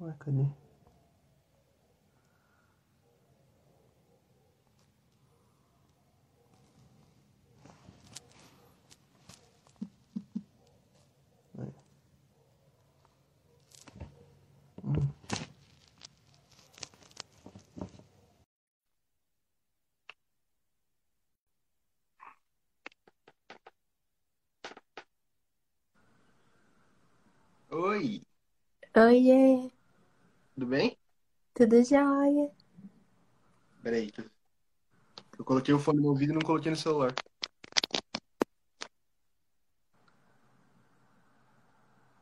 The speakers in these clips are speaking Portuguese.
Ué, cadê? Aí. Hum. Oi, Oiê, tudo bem? tudo jóia? Peraí, que eu coloquei o fone no ouvido e não coloquei no celular.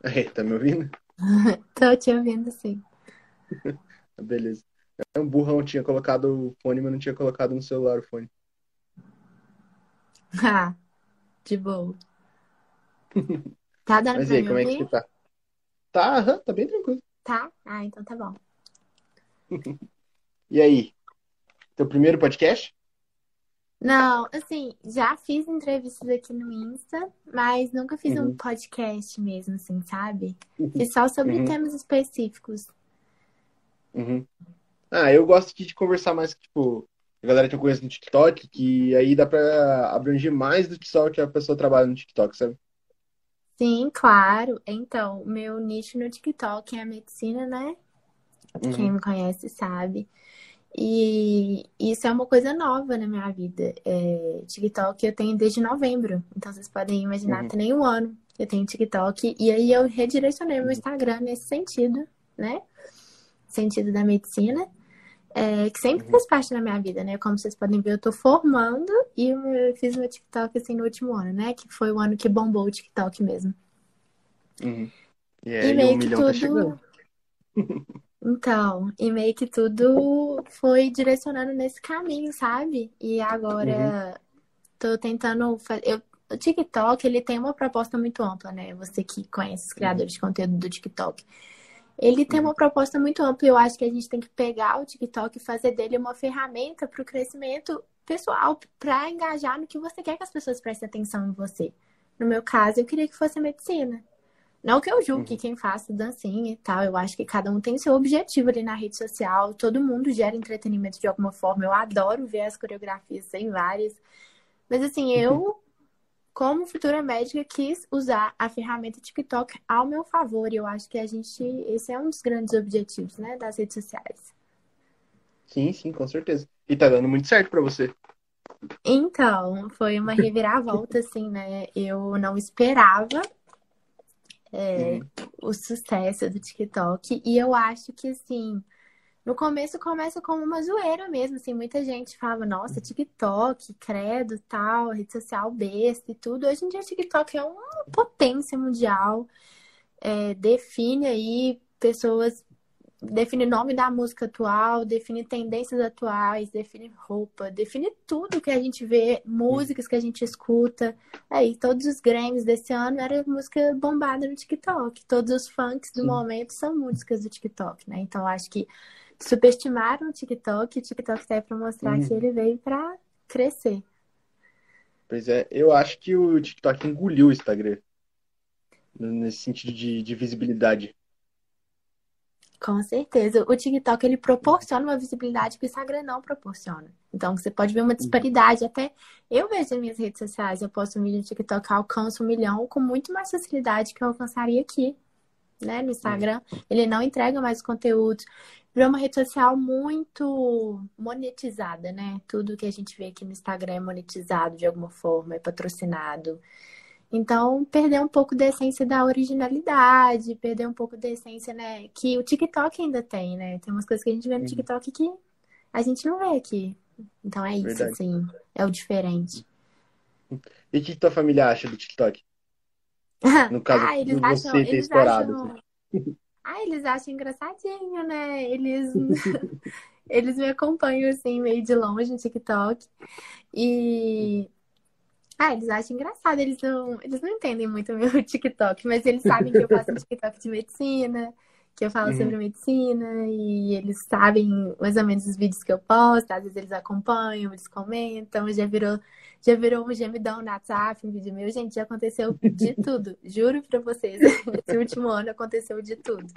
Aí, tá me ouvindo? Tô te ouvindo sim. Beleza. É um burrão, tinha colocado o fone, mas não tinha colocado no celular o fone. Ah, de boa. Tá dando Mas pra aí, como é que ouvir? tá? Tá, aham, tá bem tranquilo. Tá? Ah, então tá bom. E aí, teu primeiro podcast? Não, assim, já fiz entrevistas aqui no Insta, mas nunca fiz um Uhum, podcast mesmo, assim, sabe? Fiz só sobre uhum, temas específicos. uhum. Ah, eu gosto de conversar mais, tipo, a galera que eu conheço no TikTok, que aí dá pra abranger mais do que só que a pessoa trabalha no TikTok, sabe? Sim, claro. Então, meu nicho no TikTok é a medicina, né? Quem Uhum, me conhece sabe. E isso é uma coisa nova na minha vida. É, TikTok eu tenho desde novembro. Então vocês podem imaginar, uhum, tem nem um ano que eu tenho TikTok. E aí eu redirecionei meu uhum, Instagram nesse sentido, né? Sentido da medicina, é, que sempre uhum, fez parte da minha vida, né? Como vocês podem ver, eu tô formando e eu fiz meu TikTok assim no último ano, né? Que foi o ano que bombou o TikTok mesmo. uhum. E E aí, um meio que tá tudo. chegando. Então, e meio que tudo foi direcionando nesse caminho, sabe? E Uhum, agora tô tentando fazer. O TikTok, ele tem uma proposta muito ampla, né? Você que conhece os uhum, criadores de conteúdo do TikTok. Ele tem uhum, uma proposta muito ampla e eu acho que a gente tem que pegar o TikTok e fazer dele uma ferramenta para o crescimento pessoal, para engajar no que você quer que as pessoas prestem atenção em você. No meu caso, eu queria que fosse a medicina. Não que eu julgue uhum, quem faça dancinha e tal, eu acho que cada um tem seu objetivo ali na rede social, todo mundo gera entretenimento de alguma forma. Eu adoro ver as coreografias, tem várias. Mas assim, eu, como futura médica, quis usar a ferramenta TikTok ao meu favor, e eu acho que a gente, esse é um dos grandes objetivos, né, das redes sociais. Sim, sim, com certeza. E tá dando muito certo pra você. Então, foi uma reviravolta, assim, né? Eu não esperava é, Uhum, o sucesso do TikTok. E eu acho que, assim, no começo começa como uma zoeira mesmo, assim, muita gente falava, nossa, TikTok, credo, tal, rede social besta e tudo. Hoje em dia, TikTok é uma potência mundial, é, define aí pessoas, define nome da música atual, define tendências atuais, define roupa, define tudo que a gente vê, músicas que a gente escuta. Aí, todos os Grammys desse ano era música bombada no TikTok. Todos os funks do sim, momento são músicas do TikTok, né? Então, acho que subestimaram o TikTok o TikTok tá aí pra mostrar que uhum. ele veio pra crescer. Pois é, eu acho que o TikTok engoliu o Instagram, nesse sentido de, de visibilidade. Com certeza. O TikTok ele proporciona uma visibilidade que o Instagram não proporciona. Então você pode ver uma Uhum, disparidade. Até eu vejo nas minhas redes sociais, eu posto um vídeo no TikTok, alcanço um milhão com muito mais facilidade que eu alcançaria aqui, né? No uhum, Instagram. Ele não entrega mais conteúdo. Virou uma rede social muito monetizada, né? Tudo que a gente vê aqui no Instagram é monetizado de alguma forma, é patrocinado. Então, perder um pouco da essência da originalidade, perder um pouco da essência, né, que o TikTok ainda tem, né? Tem umas coisas que a gente vê no uhum. TikTok que a gente não vê aqui. Então é isso, Verdade. assim, é o diferente. E o que tua família acha do TikTok? No caso, Ah, eles de acham, você ter eles estourado, acham, assim. Ah, eles acham engraçadinho, né? Eles, eles me acompanham assim meio de longe no TikTok e Ah, eles acham engraçado, eles não, eles não entendem muito o meu TikTok, mas eles sabem que eu faço um TikTok de medicina, que eu falo sobre Uhum, medicina, e eles sabem mais ou menos os vídeos que eu posto, às vezes eles acompanham, eles comentam, já virou, já virou um gemidão no WhatsApp, um vídeo meu, gente, já aconteceu de tudo, juro pra vocês, esse último ano aconteceu de tudo.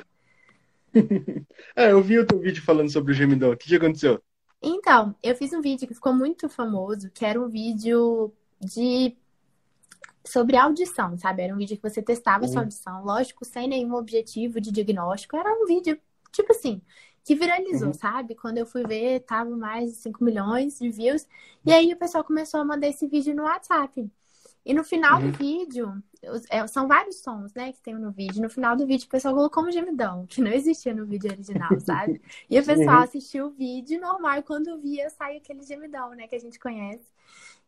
Ah, eu vi o teu vídeo falando sobre o gemidão. O que que aconteceu? Então, eu fiz um vídeo que ficou muito famoso, que era um vídeo de sobre audição, sabe? Era um vídeo que você testava sua Uhum. audição, lógico, sem nenhum objetivo de diagnóstico. Era um vídeo, tipo assim, que viralizou, Uhum. sabe? Quando eu fui ver, tava mais de 5 milhões de views. E aí o pessoal começou a mandar esse vídeo no WhatsApp. E no final Uhum. do vídeo, é, são vários sons, né, que tem no vídeo. No final do vídeo, o pessoal colocou um gemidão, que não existia no vídeo original, sabe? E o pessoal Uhum. assistiu o vídeo normal e quando via, sai aquele gemidão, né, que a gente conhece.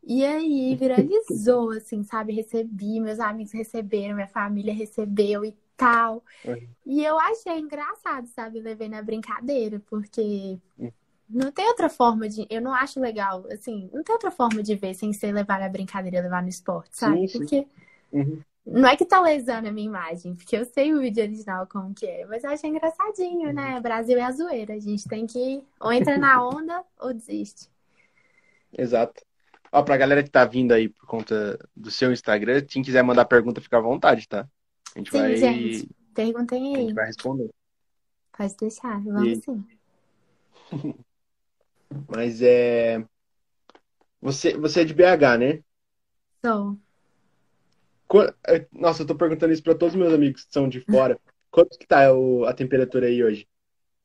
E aí viralizou, assim, sabe? Recebi, meus amigos receberam, minha família recebeu e tal. Uhum. E eu achei engraçado, sabe? Levei na brincadeira, porque Uhum. não tem outra forma de. Eu não acho legal, assim, não tem outra forma de ver sem ser levar na brincadeira, levar no esporte, sabe? Sim, sim. Porque Uhum. não é que tá lesando a minha imagem, porque eu sei o vídeo original como que é, mas eu achei engraçadinho, Uhum. né? Brasil é a zoeira. A gente tem que ou entra na onda ou desiste. Exato. Ó, pra galera que tá vindo aí por conta do seu Instagram, quem quiser mandar pergunta, fica à vontade, tá? A gente Sim, vai, gente. Perguntem a aí. gente vai responder. Pode deixar, vamos E- sim. Mas é. Você, você é de BH, né? Sou. É, Nossa, eu tô perguntando isso pra todos os meus amigos que são de fora. Quanto que tá a temperatura aí hoje?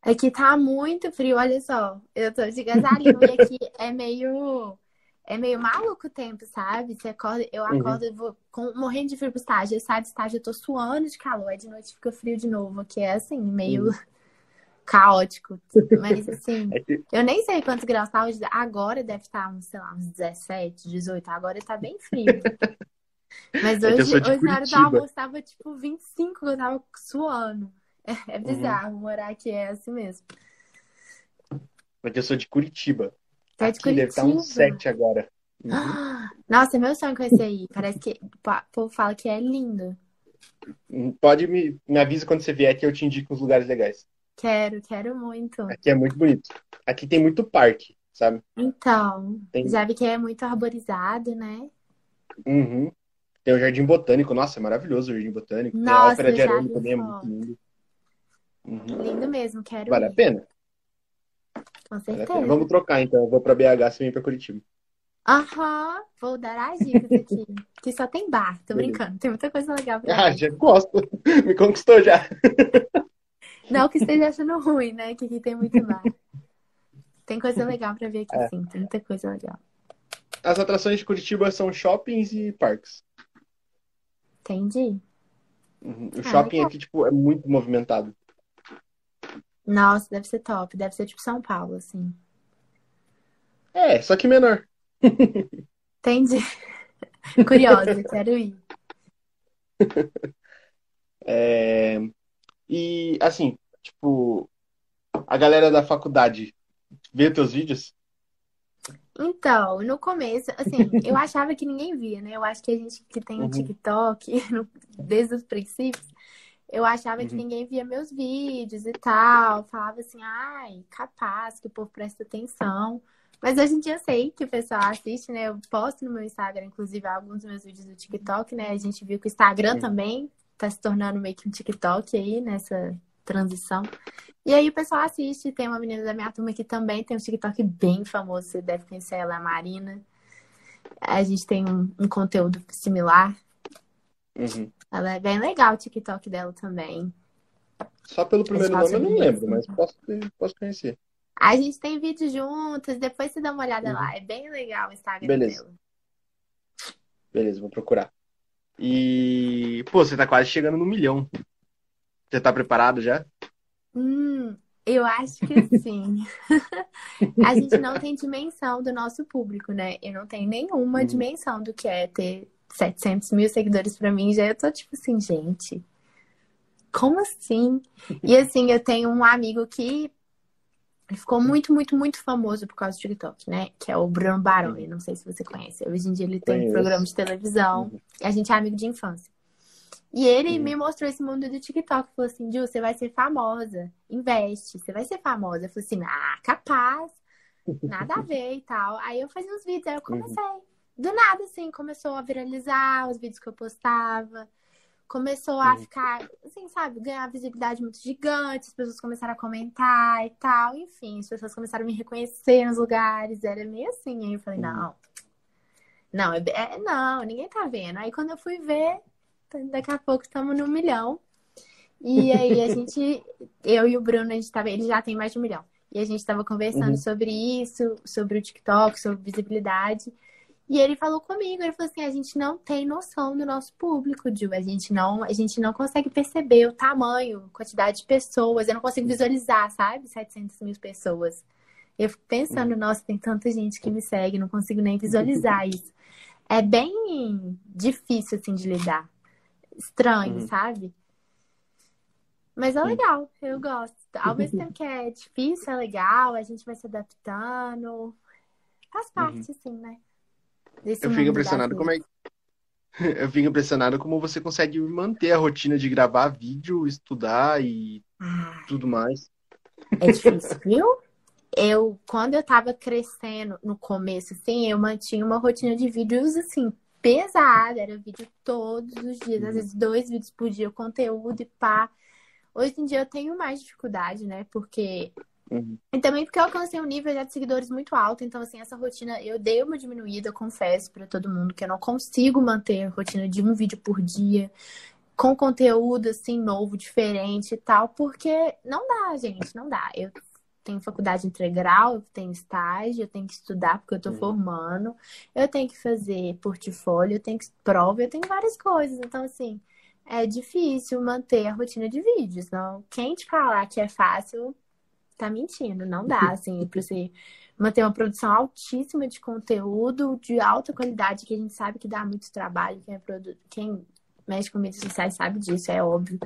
Aqui tá muito frio, olha só. Eu tô de gasalinho e aqui é meio. É meio maluco o tempo, sabe? Você acorda, eu Uhum. acordo e vou com- morrendo de frio pro estágio. Eu saio do estágio, eu tô suando de calor. Aí de noite fica frio de novo, que é assim, meio caótico. Mas assim, É eu nem sei quantos graus tá hoje. Agora deve estar uns, sei lá, uns 17, 18. Agora tá bem frio. Mas É hoje, hoje na hora do almoço tava tipo 25, eu tava suando. É, é bizarro, morar aqui é assim mesmo. Porque eu sou de Curitiba. Você é de Aqui deve estar uns Curitiba? 7 agora. Uhum. Nossa, é meu sonho conhecer aí. Parece que o povo fala que é lindo. Hum, Pode me, me avisa quando você vier que eu te indico uns lugares legais. Quero, quero muito. Aqui é muito bonito. Aqui tem muito parque, sabe? Então, Tem- já vi que é muito arborizado, né? Uhum. Tem o Jardim Botânico. Nossa, é maravilhoso o Jardim Botânico. Tem a Nossa, Ópera de Arame também, é muito lindo. Uhum. Lindo mesmo, quero Vale a ir. pena? Com certeza. Vamos trocar então. Eu vou pra BH, você vem pra Curitiba. Aham, vou dar as dicas aqui. Que só tem bar, tô brincando. Tem muita coisa legal pra Ah, já gosto. Me conquistou já. Não que esteja achando ruim, né? Que aqui tem muito bar. Tem coisa legal pra ver aqui, É. sim. Tem muita coisa legal. As atrações de Curitiba são shoppings e parques. Entendi. Uhum. O Ah, shopping legal. aqui, tipo, é muito movimentado. Nossa, deve ser top. Deve ser tipo São Paulo, assim. É, só que menor. Entendi. Curiosa, quero ir. É, E, assim, tipo, a galera da faculdade vê teus vídeos? Então, no começo, assim, eu achava que ninguém via, né? Eu acho que a gente que tem o Uhum. TikTok, desde os princípios, eu achava que Uhum. ninguém via meus vídeos e tal. Falava assim, ai, capaz que o povo presta atenção. Mas hoje em dia eu sei que o pessoal assiste, né? Eu posto no meu Instagram, inclusive, alguns dos meus vídeos do TikTok, né? A gente viu que o Instagram Uhum. também tá se tornando meio que um TikTok aí, nessa transição. E aí o pessoal assiste. Tem uma menina da minha turma que também tem um TikTok bem famoso, você deve conhecer ela, a Marina. A gente tem um, um conteúdo similar. Uhum. Ela é bem legal o TikTok dela também. Só pelo primeiro nome eu não lembro, mas posso, posso conhecer. A gente tem vídeo juntas, depois você dá uma olhada Uhum. lá. É bem legal o Instagram Beleza. dela. Beleza, vou procurar. E, pô, você tá quase chegando no milhão. Você tá preparado já? Hum, eu acho que sim. A gente não tem dimensão do nosso público, né? Eu não tenho nenhuma Uhum. dimensão do que é ter 700 mil seguidores pra mim. Já eu tô tipo assim, gente, como assim? E assim, eu tenho um amigo que ficou muito, muito, muito famoso por causa do TikTok, né? Que é o Bruno Baroni. Não sei se você conhece. Hoje em dia ele tem Conheço. programa de televisão. Uhum. A gente é amigo de infância. E ele Uhum. me mostrou esse mundo do TikTok. Falou assim, Ju, você vai ser famosa. Investe, você vai ser famosa. Eu falei assim, ah, capaz. Nada a ver e tal. Aí eu fazia uns vídeos, aí eu comecei. Do nada, assim, começou a viralizar os vídeos que eu postava. começou a Uhum. ficar, assim, sabe, ganhar visibilidade muito gigante, as pessoas começaram a comentar e tal, enfim, as pessoas começaram a me reconhecer nos lugares, era meio assim, aí eu falei, Uhum. não, não, é, não, ninguém tá vendo. Aí quando eu fui ver, daqui a pouco estamos no milhão. E aí a gente, eu e o Bruno, a gente tava, ele já tem mais de um milhão. E a gente tava conversando Uhum. sobre isso, sobre o TikTok, sobre visibilidade. E ele falou comigo, ele falou assim, a gente não tem noção do nosso público, Ju. A gente não, a gente não consegue perceber o tamanho, quantidade de pessoas. Eu não consigo visualizar, sabe? 700 mil pessoas. Eu fico pensando, nossa, tem tanta gente que me segue, não consigo nem visualizar isso. É bem difícil, assim, de lidar. Estranho, Uhum. sabe? Mas é legal, eu gosto. Ao mesmo tempo que é difícil, é legal, a gente vai se adaptando. Faz parte, assim, né? Eu fico impressionado como é Eu fico impressionado como você consegue manter a rotina de gravar vídeo, estudar e Ah, tudo mais. É difícil, viu? Eu, quando eu tava crescendo no começo, assim, eu mantinha uma rotina de vídeos, assim, pesada. Era vídeo todos os dias, às vezes dois vídeos por dia, conteúdo e pá. Hoje em dia eu tenho mais dificuldade, né? Porque. Uhum. E também porque eu alcancei um nível já de seguidores muito alto. Então, assim, essa rotina, eu dei uma diminuída, confesso pra todo mundo, que eu não consigo manter a rotina de um vídeo por dia com conteúdo assim novo, diferente e tal, porque não dá, gente, não dá. Eu tenho faculdade integral, eu tenho estágio, eu tenho que estudar porque eu tô Uhum. formando, eu tenho que fazer portfólio, eu tenho que prova, eu tenho várias coisas. Então, assim, é difícil manter a rotina de vídeos. Não, quem te falar que é fácil tá mentindo, não dá, assim, pra você manter uma produção altíssima de conteúdo, de alta qualidade, que a gente sabe que dá muito trabalho, quem, é produ... quem mexe com mídias sociais sabe disso, é óbvio.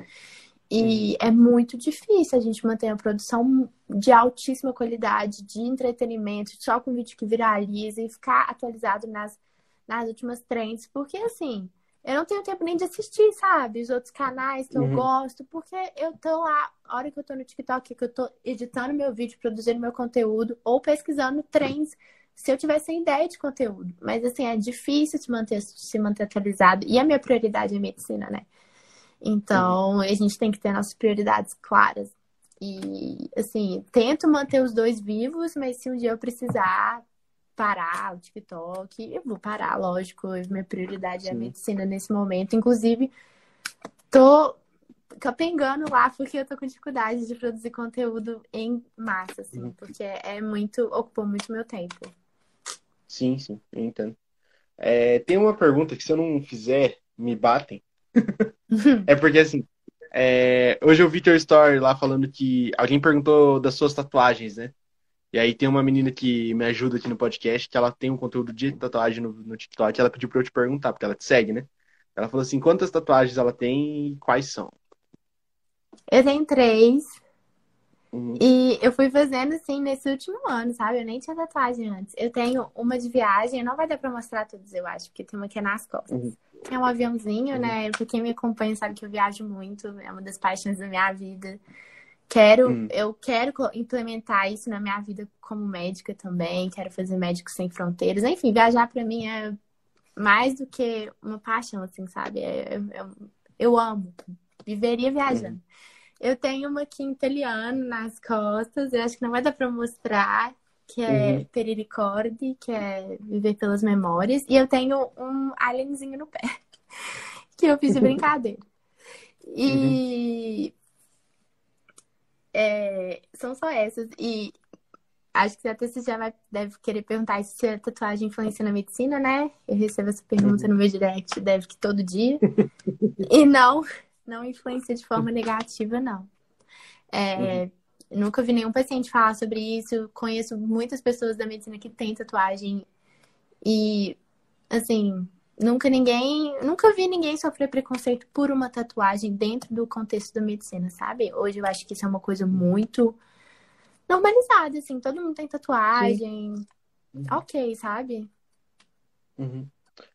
E é muito difícil a gente manter uma produção de altíssima qualidade, de entretenimento, só com vídeo que viraliza e ficar atualizado nas, nas últimas trends, porque assim, eu não tenho tempo nem de assistir, sabe? Os outros canais que eu Uhum. gosto, porque eu tô lá, a hora que eu tô no TikTok, que eu tô editando meu vídeo, produzindo meu conteúdo, ou pesquisando trends, se eu tivesse sem ideia de conteúdo. Mas assim, é difícil se manter, se manter atualizado. E a minha prioridade é medicina, né? Então, a gente tem que ter nossas prioridades claras. E, assim, tento manter os dois vivos, mas se um dia eu precisar parar o TikTok, eu vou parar, lógico. Minha prioridade é a Sim. medicina nesse momento. Inclusive, tô capengando lá porque eu tô com dificuldade de produzir conteúdo em massa, assim, Uhum. porque é muito, ocupou muito meu tempo. Sim, sim, eu entendo. É, tem uma pergunta que se eu não fizer, me batem. É porque assim, é, hoje eu vi teu story lá falando que alguém perguntou das suas tatuagens, né? E aí tem uma menina que me ajuda aqui no podcast, que ela tem um conteúdo de tatuagem no, no TikTok, ela pediu pra eu te perguntar, porque ela te segue, né? Ela falou assim, quantas tatuagens ela tem e quais são? Eu tenho três. Uhum. E eu fui fazendo assim nesse último ano, sabe? Eu nem tinha tatuagem antes. Eu tenho uma de viagem, não vai dar pra mostrar todas, eu acho, porque tem uma que é nas costas. Uhum. É um aviãozinho, Uhum. né? Pra quem me acompanha sabe que eu viajo muito, é uma das paixões da minha vida. Quero, Uhum. eu quero implementar isso na minha vida como médica também, quero fazer Médicos Sem Fronteiras. Enfim, viajar pra mim é mais do que uma paixão, assim, sabe? É- é- é- eu amo, viveria viajando. Eu tenho uma aqui em italiano nas costas, eu acho que não vai dar pra mostrar, que é Uhum. Que é viver pelas memórias. E eu tenho um alienzinho no pé, que eu fiz de brincadeira. E é, são só essas. E acho que até você já vai, deve querer perguntar se a tatuagem influencia na medicina, né? Eu recebo essa pergunta no meu direct, deve que todo dia. E não, não influencia de forma negativa, não. É, Nunca vi nenhum paciente falar sobre isso. Conheço muitas pessoas da medicina que têm tatuagem e, assim, nunca ninguém, nunca vi ninguém sofrer preconceito por uma tatuagem dentro do contexto da medicina, sabe? Hoje eu acho que isso é uma coisa muito normalizada, assim, todo mundo tem tatuagem. Ok, sabe? Uhum.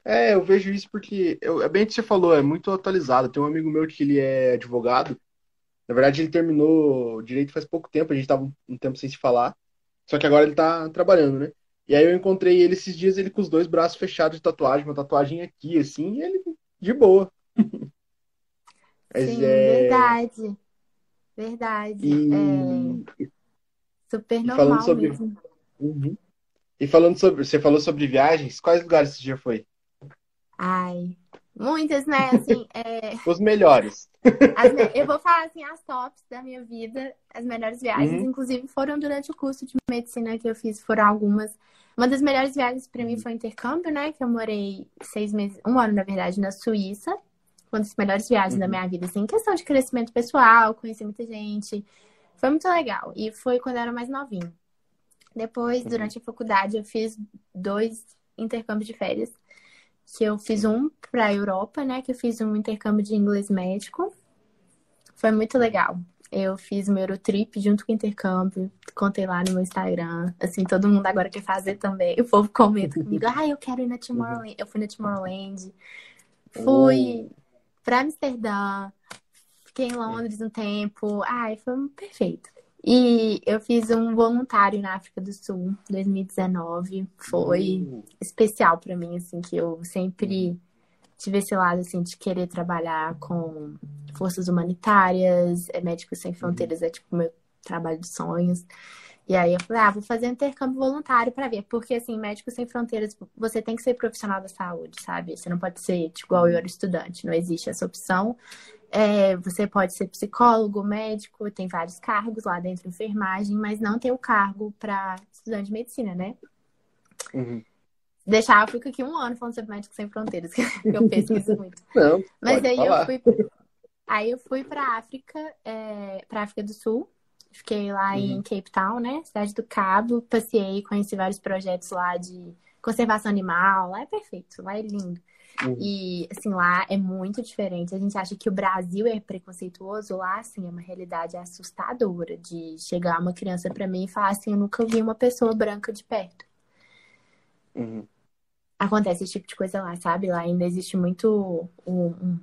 É, eu vejo isso porque eu- é bem o que você falou, é muito atualizado. Tem um amigo meu que ele é advogado. Na verdade, ele terminou direito faz pouco tempo, a gente tava um tempo sem se falar. Só que agora ele tá trabalhando, né? E aí eu encontrei ele esses dias, ele com os dois braços fechados de tatuagem, uma tatuagem aqui, assim, e ele de boa. Mas Sim, é. verdade. Verdade. É E, super e falando normal sobre. Uhum. E falando sobre. Você falou sobre viagens, quais lugares você já foi? Ai, muitas, né? Assim, é, Os melhores. as me- eu vou falar assim, as tops da minha vida, as melhores viagens, Uhum. inclusive foram durante o curso de medicina que eu fiz, foram algumas. Uma das melhores viagens para mim foi o intercâmbio, né? Que eu morei seis meses, um ano, na verdade, na Suíça. Uma das melhores viagens da Uhum. minha vida, assim, em questão de crescimento pessoal, conheci muita gente. Foi muito legal. E foi quando eu era mais novinha. Depois, Uhum. durante a faculdade, eu fiz dois intercâmbios de férias. Que eu fiz um para a Europa, né? Que eu fiz um intercâmbio de inglês médico. Foi muito legal. Eu fiz meu Eurotrip junto com o intercâmbio. Contei lá no meu Instagram. Assim, todo mundo agora quer fazer também. O povo comenta comigo. Ah, eu quero ir na Tomorrowland. Eu fui na Tomorrowland. Fui para Amsterdã. Fiquei em Londres um tempo. Ai, foi perfeito. E eu fiz um voluntário na África do Sul, 2019. Foi Uhum. especial para mim, assim, que eu sempre tive esse lado, assim, de querer trabalhar com forças humanitárias, é Médicos Sem Fronteiras, é tipo meu trabalho de sonhos. E aí eu falei, ah, vou fazer um intercâmbio voluntário para ver, porque assim, Médicos Sem Fronteiras, você tem que ser profissional da saúde, sabe? Você não pode ser tipo, igual eu era estudante, não existe essa opção. É, você pode ser psicólogo, médico, tem vários cargos lá dentro de enfermagem, mas não tem o cargo para estudante de medicina, né? Uhum. Deixar, eu fico aqui um ano falando sobre Médicos Sem Fronteiras, que eu pesquiso muito. Não, Mas aí falar. eu fui, aí eu fui para África, é, para África do Sul. Fiquei lá em Uhum. Cape Town, né? Cidade do Cabo. Passei, conheci vários projetos lá de conservação animal. Lá é perfeito, lá é lindo. Uhum. E assim, lá é muito diferente. A gente acha que o Brasil é preconceituoso, lá assim, é uma realidade assustadora de chegar uma criança para mim e falar assim, eu nunca vi uma pessoa branca de perto Uhum. Acontece esse tipo de coisa lá, sabe? Lá ainda existe muito um, um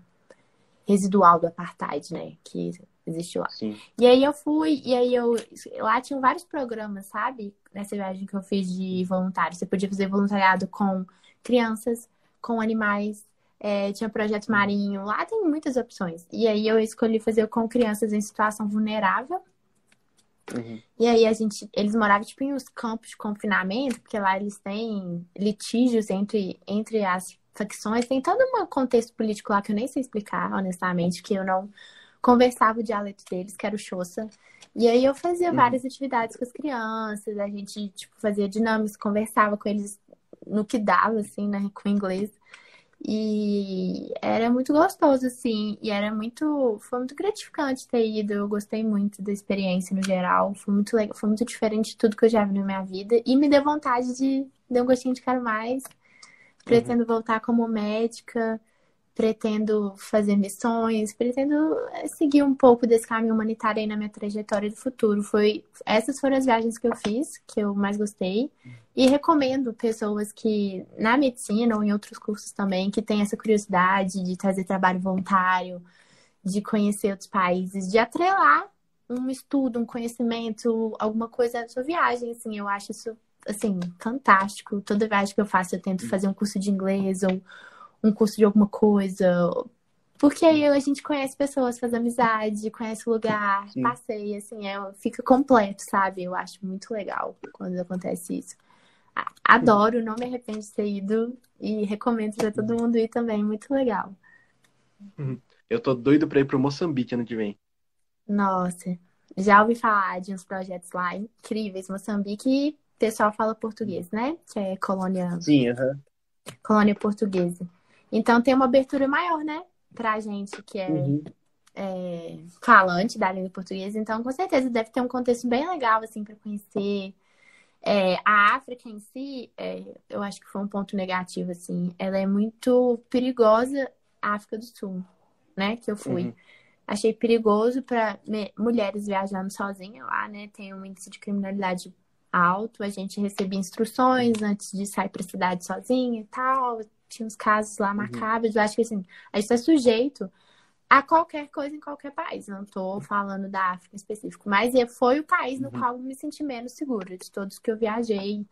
residual do apartheid, né? Que existe lá. Sim. E aí eu fui, e aí eu. Lá tinham vários programas, sabe? Nessa viagem que eu fiz de voluntário. Você podia fazer voluntariado com crianças, com animais. é, tinha projeto marinho. Lá tem muitas opções. E aí eu escolhi fazer com crianças em situação vulnerável. Uhum. E aí a gente, eles moravam tipo em uns campos de confinamento, porque lá eles têm litígios entre, entre as facções, tem todo um contexto político lá que eu nem sei explicar, honestamente, que eu não conversava o dialeto deles, que era o Xhosa. E aí eu fazia Uhum. várias atividades com as crianças, a gente tipo fazia dinâmicas, conversava com eles no que dava assim, né, com o inglês. E era muito gostoso, assim, e era muito, foi muito gratificante ter ido. Eu gostei muito da experiência no geral, foi muito legal, foi muito diferente de tudo que eu já vi na minha vida e me deu vontade de dar um gostinho de quero mais. Pretendo voltar como médica, pretendo fazer missões, pretendo eh, seguir um pouco desse caminho humanitário aí na minha trajetória do futuro. Foi, essas foram as viagens que eu fiz, que eu mais gostei. E recomendo pessoas que, na medicina ou em outros cursos também, que têm essa curiosidade de fazer trabalho voluntário, de conhecer outros países, de atrelar um estudo, um conhecimento, alguma coisa à sua viagem, assim, eu acho isso, assim, fantástico. Toda viagem que eu faço, eu tento fazer um curso de inglês ou um curso de alguma coisa, porque aí a gente conhece pessoas, faz amizade, conhece o lugar, Sim. passeia, assim, é, fica completo, sabe? Eu acho muito legal quando acontece isso. Adoro, não me arrependo de ter ido e recomendo pra todo mundo ir também, muito legal. Eu tô doido pra ir pro Moçambique ano que vem. Nossa, já ouvi falar de uns projetos lá incríveis, Moçambique, o pessoal fala português, né? Que é colônia, Sim, aham. colônia portuguesa. Então tem uma abertura maior, né? Pra gente que é Uhum. é, falante da língua portuguesa, então com certeza deve ter um contexto bem legal assim para conhecer. É, a África em si, é, eu acho que foi um ponto negativo assim. Ela é muito perigosa, a África do Sul, né? Que eu fui. Uhum. Achei perigoso para mulheres viajando sozinha lá, né? Tem um índice de criminalidade alto. A gente recebia instruções antes de sair para a cidade sozinha e tal. Tinha uns casos lá macabros. Eu acho que assim, a gente está sujeito a qualquer coisa em qualquer país. Não tô falando da África em específico, mas foi o país no Uhum. qual eu me senti menos segura de todos que eu viajei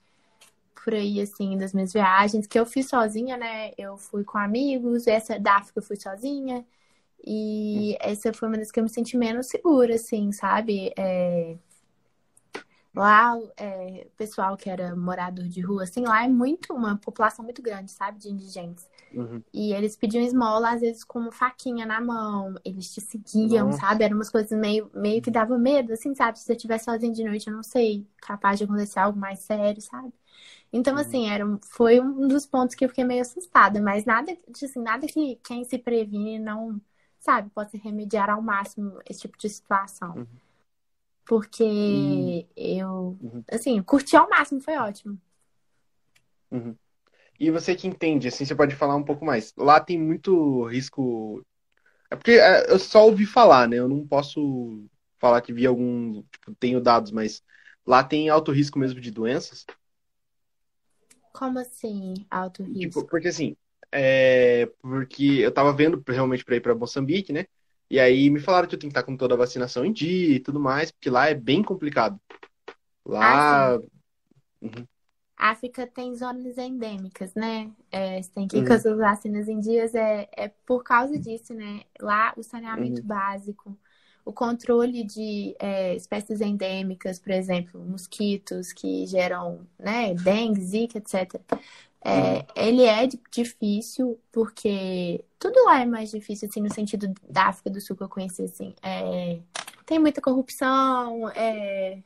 por aí, assim, das minhas viagens, que eu fiz sozinha, né? Eu fui com amigos, essa da África eu fui sozinha. E essa foi uma das que eu me senti menos segura, assim, sabe? É... Lá, é, pessoal que era morador de rua, assim, lá é muito, uma população muito grande, sabe? De indigentes. Uhum. E eles pediam esmola, às vezes, com faquinha na mão. Eles te seguiam, Nossa. sabe? Eram umas coisas meio, meio que dava medo, assim, sabe? Se você estivesse sozinho de noite, eu não sei, capaz de acontecer algo mais sério, sabe? Então, Uhum. assim, era, foi um dos pontos que eu fiquei meio assustada. Mas nada, assim, nada que quem se previne não, sabe, possa remediar ao máximo esse tipo de situação. Uhum. Porque E- eu, Uhum. assim, curti ao máximo, foi ótimo. Uhum. E você que entende, assim, você pode falar um pouco mais. Lá tem muito risco. É porque é, eu só ouvi falar, né? Eu não posso falar que vi algum, tipo, tenho dados, mas lá tem alto risco mesmo de doenças. Como assim, alto risco? Tipo, porque assim, é, porque eu tava vendo realmente pra ir pra Moçambique, né? E aí me falaram que eu tenho que estar com toda a vacinação em dia e tudo mais, porque lá é bem complicado. Lá. Ah, África tem zonas endêmicas, né? É, você tem que ir Uhum. com as suas vacinas em dias, é, é por causa disso, né? Lá, o saneamento Uhum. básico, o controle de é, espécies endêmicas, por exemplo, mosquitos que geram, né, dengue, zika, etc. É, ele é di- difícil porque tudo lá é mais difícil, assim, no sentido da África do Sul que eu conheci, assim. É, tem muita corrupção, é,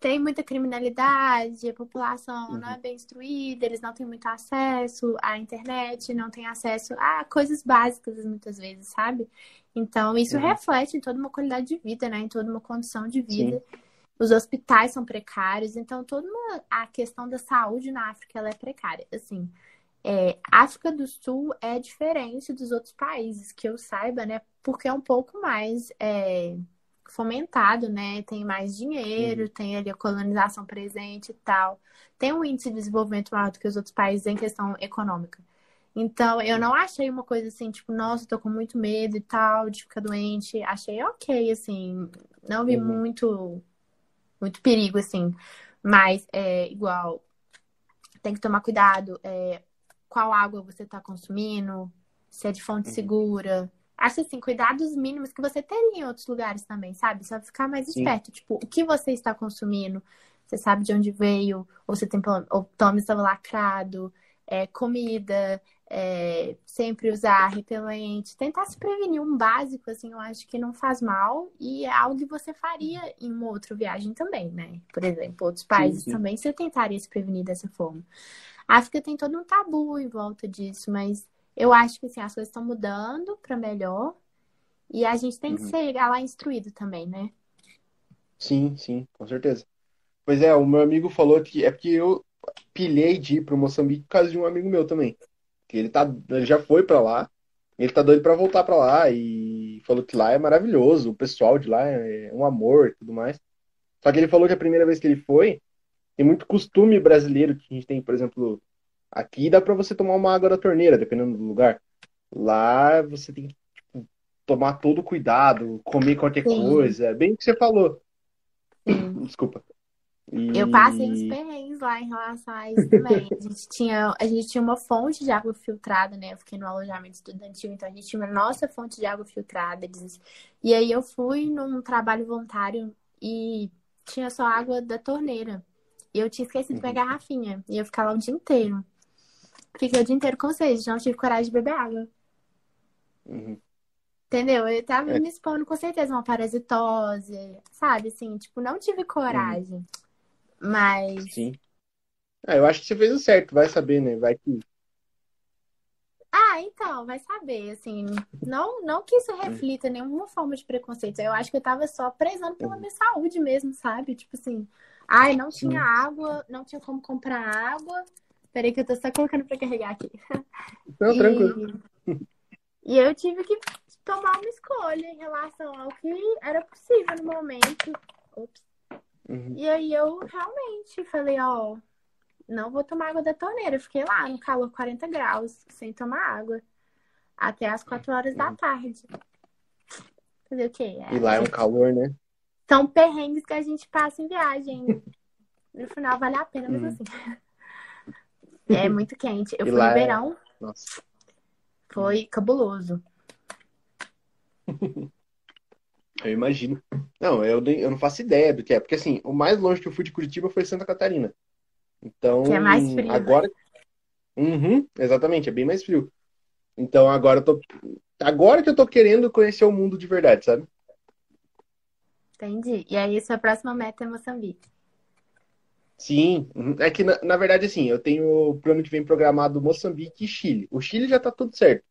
tem muita criminalidade, a população não é bem instruída, eles não têm muito acesso à internet, não têm acesso a coisas básicas muitas vezes, sabe? Então, isso Uhum. reflete em toda uma qualidade de vida, né? Em toda uma condição de vida. Os hospitais são precários, então toda uma, a questão da saúde na África ela é precária. Assim, é, África do Sul é diferente dos outros países, que eu saiba, né? Porque é um pouco mais é, fomentado, né? Tem mais dinheiro, tem ali a colonização presente e tal. Tem um índice de desenvolvimento maior do que os outros países em questão econômica. Então, eu não achei uma coisa assim, tipo, nossa, tô com muito medo e tal, de ficar doente. Achei ok, assim. Não vi Uhum. muito, muito perigo, assim. Mas, é igual, tem que tomar cuidado. é, qual água você tá consumindo, se é de fonte Uhum. segura. Acho assim, cuidados mínimos que você teria em outros lugares também, sabe? Só ficar mais Sim. esperto. Tipo, o que você está consumindo? Você sabe de onde veio? Ou você tem ou tome estava lacrado? É, comida, é, sempre usar repelente, tentar se prevenir um básico, assim, eu acho que não faz mal e é algo que você faria em uma outra viagem também, né? Por exemplo, outros países sim. também você tentaria se prevenir dessa forma. A África tem todo um tabu em volta disso, mas eu acho que assim, as coisas estão mudando para melhor e a gente tem que Uhum. chegar lá instruído também, né? Sim, sim, com certeza. Pois é, o meu amigo falou que é porque eu pilhei de ir pro Moçambique por causa de um amigo meu também. Que ele tá, ele já foi pra lá, ele tá doido pra voltar pra lá e falou que lá é maravilhoso, o pessoal de lá é um amor e tudo mais. Só que ele falou que a primeira vez que ele foi, tem muito costume brasileiro que a gente tem, por exemplo, aqui dá pra você tomar uma água da torneira, dependendo do lugar. Lá você tem que tipo, tomar todo cuidado, comer qualquer Sim. coisa, é bem o que você falou. Desculpa. E... Eu passei uns perrengues lá em relação a isso também. A gente tinha, a gente tinha uma fonte de água filtrada, né? Eu fiquei no alojamento estudantil, então a gente tinha uma nossa fonte de água filtrada. eles- E aí eu fui num trabalho voluntário e tinha só água da torneira. E eu tinha esquecido minha garrafinha. E eu ficava lá o dia inteiro. Fiquei o dia inteiro com sede, não tive coragem de beber água. Uhum. Entendeu? Eu tava É. me expondo com certeza uma parasitose, sabe? Assim, tipo, não tive coragem. Mas Sim. Ah, eu acho que você fez o certo, vai saber, né? Vai que. Ah, então, vai saber, assim, não, não que isso reflita nenhuma forma de preconceito. Eu acho que eu tava só prezando pela minha saúde mesmo, sabe? Tipo assim, ai, não tinha água, não tinha como comprar água. Peraí que eu tô só colocando pra carregar aqui. Não, E- tranquilo. E eu tive que tomar uma escolha em relação ao que era possível no momento. Ops. Uhum. E aí eu realmente falei, ó, não vou tomar água da torneira. Eu fiquei lá no calor 40 graus, sem tomar água. Até as 4 horas da tarde. Fazer o quê? E lá é um calor, né? São perrengues que a gente passa em viagem. No final vale a pena, mesmo Uhum. assim. É muito quente. Eu E fui no é- verão, Nossa. foi cabuloso. Eu imagino. Não, eu, eu não faço ideia do que é. Porque assim, o mais longe que eu fui de Curitiba foi Santa Catarina. Então, Que é mais frio, né? agora. Uhum, exatamente, é bem mais frio. Então agora eu tô. Agora que eu tô querendo conhecer o mundo de verdade, sabe? Entendi. E aí, sua próxima meta é Moçambique. Sim, uhum. é que na, na verdade, assim, eu tenho pro ano que vem programado Moçambique e Chile. O Chile já tá tudo certo.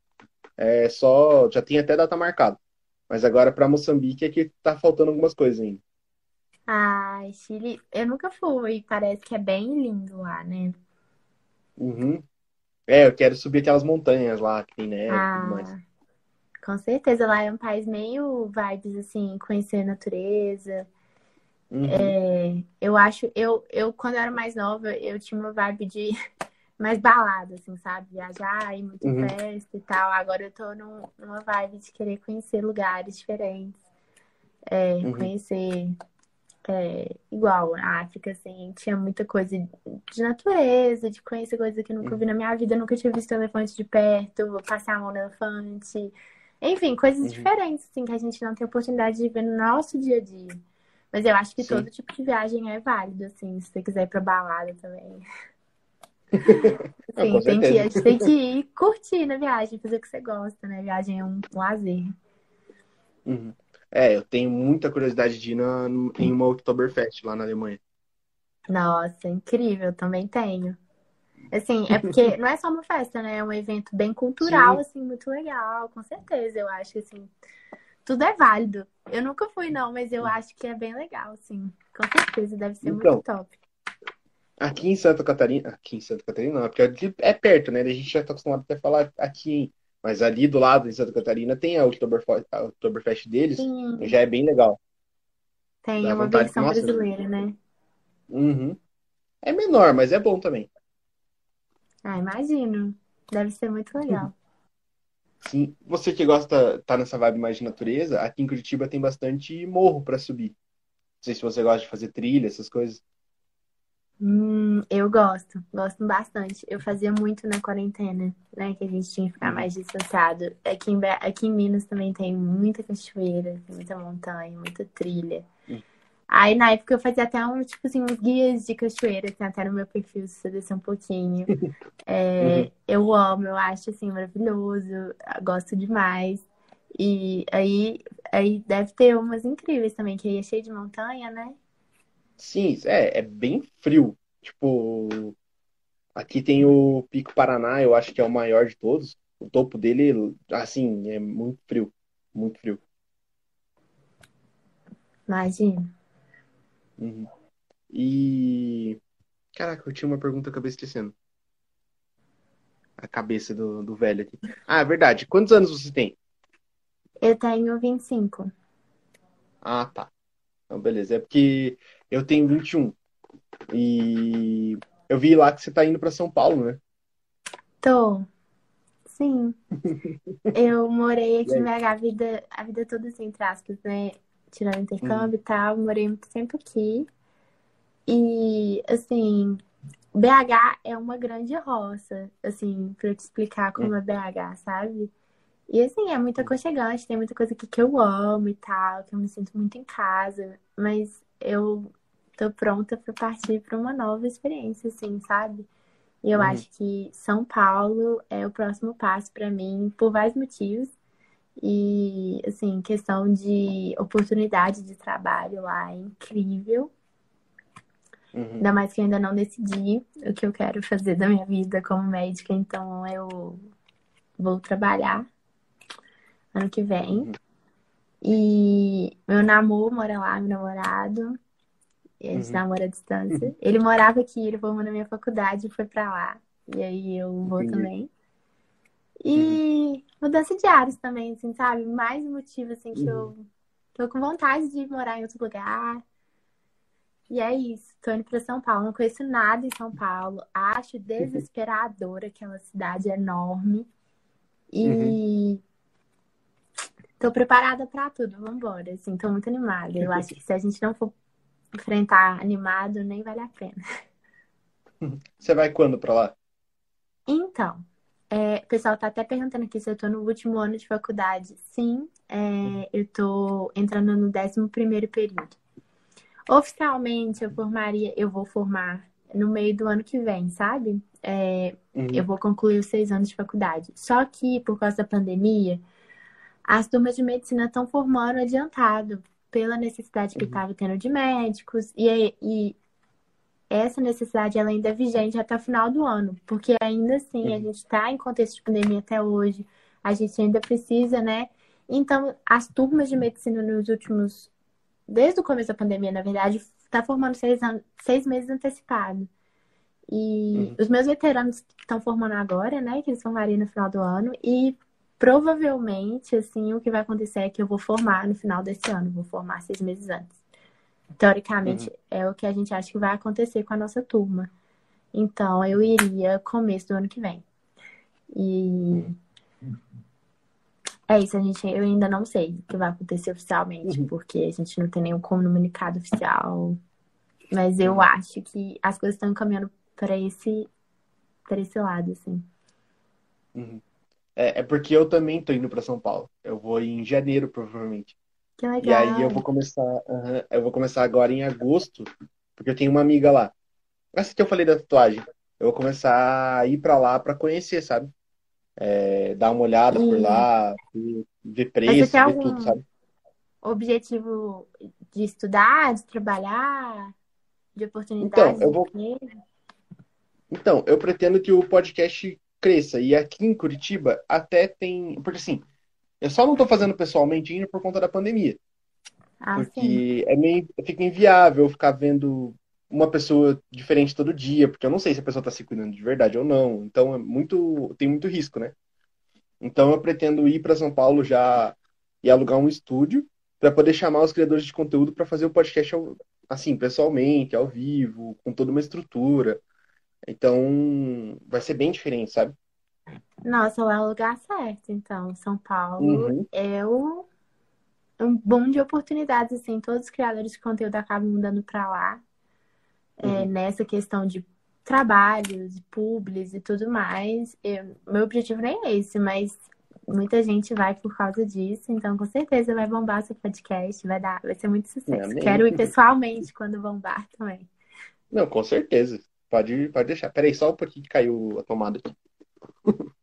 É só. Já tem até data marcada. Mas agora pra Moçambique é que tá faltando algumas coisas ainda. Ai, Chile, eu nunca fui. Parece que é bem lindo lá, né? Uhum. É, eu quero subir aquelas montanhas lá que tem neve. Ah, com certeza. Lá é um país meio vibes, assim, conhecer a natureza. Uhum. É, eu acho, eu, eu, quando eu era mais nova, eu tinha uma vibe de mais balada, assim, sabe? Viajar, ir muito Uhum. festa e tal. Agora eu tô num- numa vibe de querer conhecer lugares diferentes, é, Uhum. conhecer, é, igual a África, assim, tinha muita coisa de natureza, de conhecer coisas que eu nunca vi na minha vida, eu nunca tinha visto elefante de perto, passar a mão no elefante. Enfim, coisas Uhum. diferentes, assim, que a gente não tem oportunidade de ver no nosso dia a dia. Mas eu acho que Sim. todo tipo de viagem é válido, assim, se você quiser ir pra balada também. Sim, tem que, a gente tem que ir curtir na viagem, fazer o que você gosta, né? Viagem é um lazer. Uhum. É, eu tenho muita curiosidade de ir na, em uma Oktoberfest lá na Alemanha. Nossa, incrível, também tenho. Assim, é porque não é só uma festa, né? É um evento bem cultural, Sim. assim, muito legal, com certeza. Eu acho que, assim, tudo é válido. Eu nunca fui, não, mas eu acho que é bem legal, assim. Com certeza, deve ser Então, muito top. Aqui em Santa Catarina, aqui em Santa Catarina não, porque aqui é perto, né? A gente já tá acostumado até a falar aqui, mas ali do lado em Santa Catarina tem a Oktoberfest, a Oktoberfest deles, Sim, já é bem legal. tem Dá uma vontade, versão nossa, brasileira, né? uhum. É menor, mas é bom também. Ah, imagino. Deve ser muito legal. Sim, você que gosta, tá nessa vibe mais de natureza, aqui em Curitiba tem bastante morro pra subir. Não sei se você gosta de fazer trilha, essas coisas. Hum, eu gosto, gosto bastante. Eu fazia muito na quarentena, né? Que a gente tinha que ficar mais distanciado. Aqui em, aqui em Minas também tem muita cachoeira, tem muita montanha, muita trilha. Uhum. Aí na época eu fazia até um, tipo assim, uns guias de cachoeira, tem até no meu perfil, se você descer um pouquinho. É, Uhum. eu amo, eu acho assim maravilhoso, gosto demais. E aí, aí deve ter umas incríveis também, que aí é cheio de montanha, né? Sim, é, é bem frio. Tipo, aqui tem o Pico Paraná, eu acho que é o maior de todos. O topo dele, assim, é muito frio. Muito frio. Imagina. Uhum. E. Caraca, eu tinha uma pergunta, eu acabei esquecendo. A cabeça do, do velho aqui. Ah, é verdade. Quantos anos você tem? Eu tenho 25. Ah, tá. Então, beleza. É porque eu tenho 21. E eu vi lá que você tá indo pra São Paulo, né? Tô. Sim. Eu morei aqui em? BH a vida, a vida toda, assim, entre aspas, né? Tirando intercâmbio e tal, morei muito tempo aqui. E, assim, BH é uma grande roça, assim, pra eu te explicar como é BH, sabe? E, assim, é muito aconchegante, tem muita coisa aqui que eu amo e tal, que eu me sinto muito em casa, mas eu tô pronta pra partir pra uma nova experiência, assim, sabe? E eu Uhum. acho que São Paulo é o próximo passo pra mim por vários motivos. E, assim, questão de oportunidade de trabalho lá é incrível. Uhum. Ainda mais que eu ainda não decidi o que eu quero fazer da minha vida como médica, então eu vou trabalhar ano que vem. Uhum. E meu namoro mora lá, meu namorado. E a gente Uhum. namora à distância. Ele morava aqui, ele formou na minha faculdade e foi pra lá. E aí eu vou Entendi. também. E mudança de ares também, assim, sabe? Mais um motivo, assim, que eu tô com vontade de morar em outro lugar. E é isso, tô indo pra São Paulo. Não conheço nada em São Paulo. Acho desesperadora aquela cidade enorme. E tô preparada pra tudo. Vambora, assim, tô muito animada. Eu acho que se a gente não for enfrentar animado, nem vale a pena. Você vai quando pra lá? Então, É, o pessoal tá até perguntando aqui se eu tô no último ano de faculdade. Sim, é, eu tô entrando no 11 primeiro período. Oficialmente, eu formaria, eu vou formar no meio do ano que vem, sabe? É, Uhum. eu vou concluir os seis anos de faculdade. Só que, por causa da pandemia, as turmas de medicina estão formando adiantado, pela necessidade que Uhum. estava tendo de médicos, e, e essa necessidade ela ainda é vigente até o final do ano, porque ainda assim a Uhum. gente está em contexto de pandemia até hoje, a gente ainda precisa, né? Então, as turmas de medicina nos últimos, desde o começo da pandemia, na verdade, está formando seis, anos, seis meses antecipado. E Uhum. os meus veteranos estão formando agora, né? Que eles formariam no final do ano. E provavelmente, assim, o que vai acontecer é que eu vou formar no final desse ano. Vou formar seis meses antes. Teoricamente, é o que a gente acha que vai acontecer com a nossa turma. Então, eu iria começo do ano que vem. E é isso, a gente, eu ainda não sei o que vai acontecer oficialmente, Uhum. porque a gente não tem nenhum comunicado oficial. Mas eu acho que as coisas estão caminhando para esse, para esse lado, assim. Uhum. É, é porque eu também tô indo pra São Paulo. Eu vou em janeiro, provavelmente. Que E legal. aí eu vou começar, aham, eu vou começar agora em agosto, porque eu tenho uma amiga lá. Essa que eu falei da tatuagem. Eu vou começar a ir pra lá pra conhecer, sabe? É, dar uma olhada por E lá, ver, preço, ver tudo, sabe? objetivo de estudar, de trabalhar, de Então, oportunidades eu de vou, então, eu pretendo que o podcast cresça. E aqui em Curitiba até tem, porque assim, eu só não tô fazendo pessoalmente ainda por conta da pandemia. Ah, sim. Porque é meio, fica inviável ficar vendo uma pessoa diferente todo dia, porque eu não sei se a pessoa tá se cuidando de verdade ou não. Então é muito, tem muito risco, né? Então eu pretendo ir para São Paulo já e alugar um estúdio para poder chamar os criadores de conteúdo para fazer o podcast ao- assim, pessoalmente, ao vivo, com toda uma estrutura. Então vai ser bem diferente, sabe? Nossa, lá é o lugar certo, então. São Paulo Uhum, é um boom de oportunidades, assim. Todos os criadores de conteúdo acabam mudando para lá. é, uhum. nessa questão de trabalhos, publis e tudo mais. Eu- meu objetivo nem é esse, mas muita gente vai por causa disso, então com certeza vai bombar seu podcast, vai dar, vai ser muito sucesso. Amém. Quero ir pessoalmente quando bombar também. Não, com certeza. Pode, pode deixar. Peraí, só um pouquinho que caiu a tomada aqui.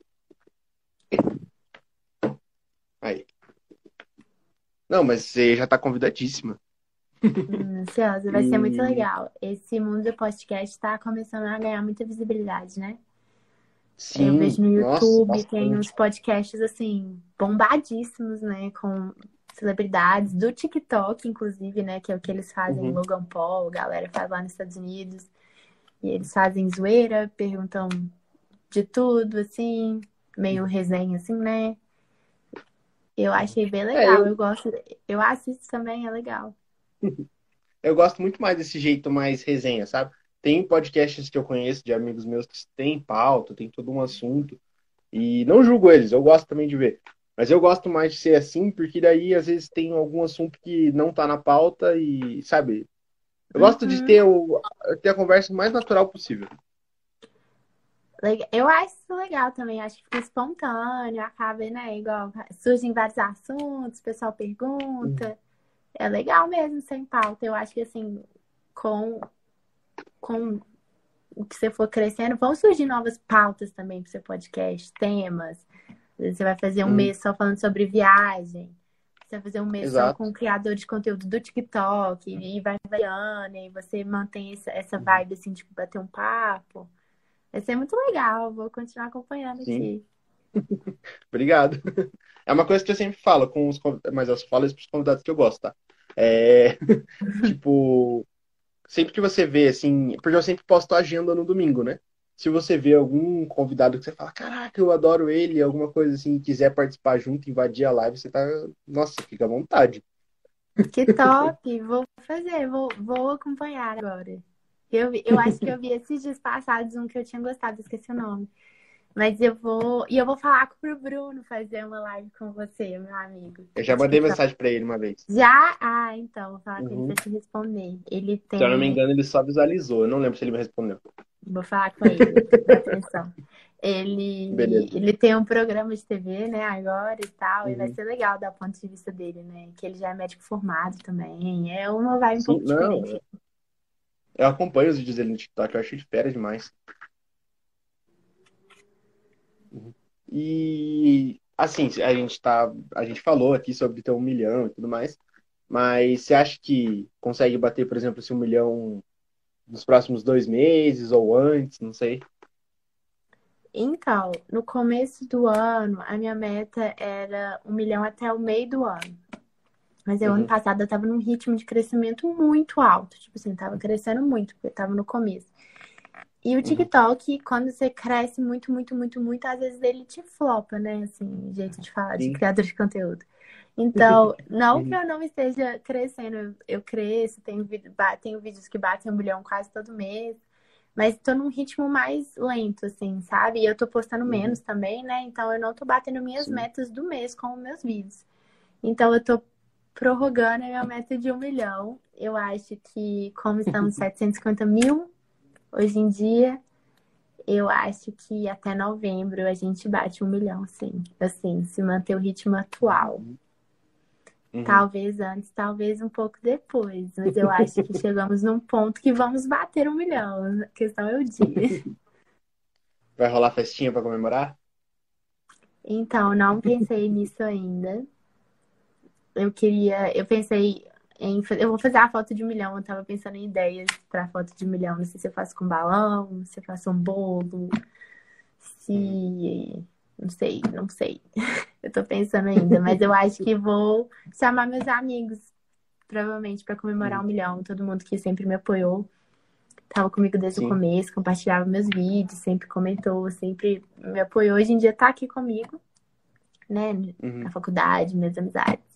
Aí. Não, mas você já tá convidadíssima. Hum, ansiosa, vai ser muito E legal. Esse mundo do podcast está começando a ganhar muita visibilidade, né? Eu sim, vejo no nossa, YouTube, tem uns podcasts assim, bombadíssimos, né? Com celebridades do TikTok, inclusive, né? Que é o que eles fazem, Uhum, Logan Paul, a galera faz lá nos Estados Unidos. E eles fazem zoeira, perguntam de tudo, assim, meio resenha, assim, né? Eu achei bem É, legal. eu, Eu gosto, eu assisto também, é legal. eu gosto muito mais desse jeito mais resenha, sabe? Tem podcasts que eu conheço de amigos meus que têm pauta, tem todo um assunto. E não julgo eles, eu gosto também de ver. Mas eu gosto mais de ser assim, porque daí às vezes tem algum assunto que não tá na pauta e, sabe? Eu gosto de Uhum. ter, o, ter a conversa o mais natural possível. Eu acho isso legal também, acho que fica espontâneo, acaba, né? Igual surgem vários assuntos, o pessoal pergunta. É legal mesmo, sem pauta. Eu acho que assim, com, com o que você for crescendo, vão surgir novas pautas também pro seu podcast, temas. Você vai fazer um Hum, mês só falando sobre viagem. Você vai fazer um mês só com o criador de conteúdo do TikTok e vai variando, e você mantém essa, essa Uhum. vibe assim, tipo, bater um papo. Vai ser muito legal, vou continuar acompanhando Sim, aqui. obrigado. É uma coisa que eu sempre falo com os convidados, mas eu falo isso pros convidados que eu gosto, tá? É, tipo, sempre que você vê, assim, porque eu sempre posto a agenda no domingo, né? Se você vê algum convidado que você fala, caraca, eu adoro ele, alguma coisa assim, quiser participar junto, invadir a live, você tá, nossa, fica à vontade. Que top! Vou fazer, vou, vou acompanhar agora. Eu, eu acho que eu vi esses dias passados um que eu tinha gostado, esqueci o nome. Mas eu vou. E eu vou falar pro Bruno fazer uma live com você, meu amigo, Eu já mandei mensagem pra ele uma vez. Já? Ah, então, vou falar com ele Uhum. pra te responder. Ele Se eu não me tem. engano, ele só visualizou. Eu não lembro se ele me respondeu. Vou falar com ele, atenção. Ele, Beleza. ele tem um programa de TV, né, agora e tal, e vai Uhum. ser legal dar o ponto de vista dele, né? Que ele já é médico formado também. É uma vibe um pouco não, diferente. eu acompanho os vídeos dele no TikTok, eu achei de fera demais. Uhum. E assim, a gente tá, a gente falou aqui sobre ter um milhão e tudo mais, mas você acha que consegue bater, por exemplo, esse um milhão nos próximos dois meses ou antes? Não sei. Então, no começo do ano, a minha meta era um milhão até o meio do ano. Mas eu, Uhum. ano passado, eu tava num ritmo de crescimento muito alto. Tipo assim, tava crescendo muito, porque eu tava no começo. E o TikTok, quando você cresce muito, muito, muito, muito, às vezes ele te flopa, né? Assim, jeito de falar, de Sim. criador de conteúdo. Então, não que Uhum. eu não esteja crescendo, eu, cresço, tenho, tenho vídeos que batem um milhão quase todo mês, mas tô num ritmo mais lento, assim, sabe? E eu tô postando Uhum. menos também, né? Então eu não tô batendo minhas Sim. metas do mês com os meus vídeos. Então eu tô prorrogando a minha meta de um milhão. Eu acho que, como estamos 750 mil hoje em dia, eu acho que até novembro a gente bate um milhão, sim. Assim, se manter o ritmo atual. Uhum. Talvez antes, talvez um pouco depois. Mas eu acho que chegamos num ponto que vamos bater um milhão. A questão é o dia. Vai rolar festinha pra comemorar? Então, não pensei nisso ainda. Eu queria, eu pensei em, fa- eu vou fazer a foto de um milhão. Eu tava pensando em ideias pra foto de um milhão. Não sei se eu faço com balão, se eu faço um bolo, se, não sei, não sei. Eu tô pensando ainda, mas eu acho que vou chamar meus amigos, provavelmente, pra comemorar um milhão. Todo mundo que sempre me apoiou. Tava comigo desde Sim. o começo, compartilhava meus vídeos, sempre comentou, sempre me apoiou. Hoje em dia tá aqui comigo, né? Uhum. na faculdade, minhas amizades.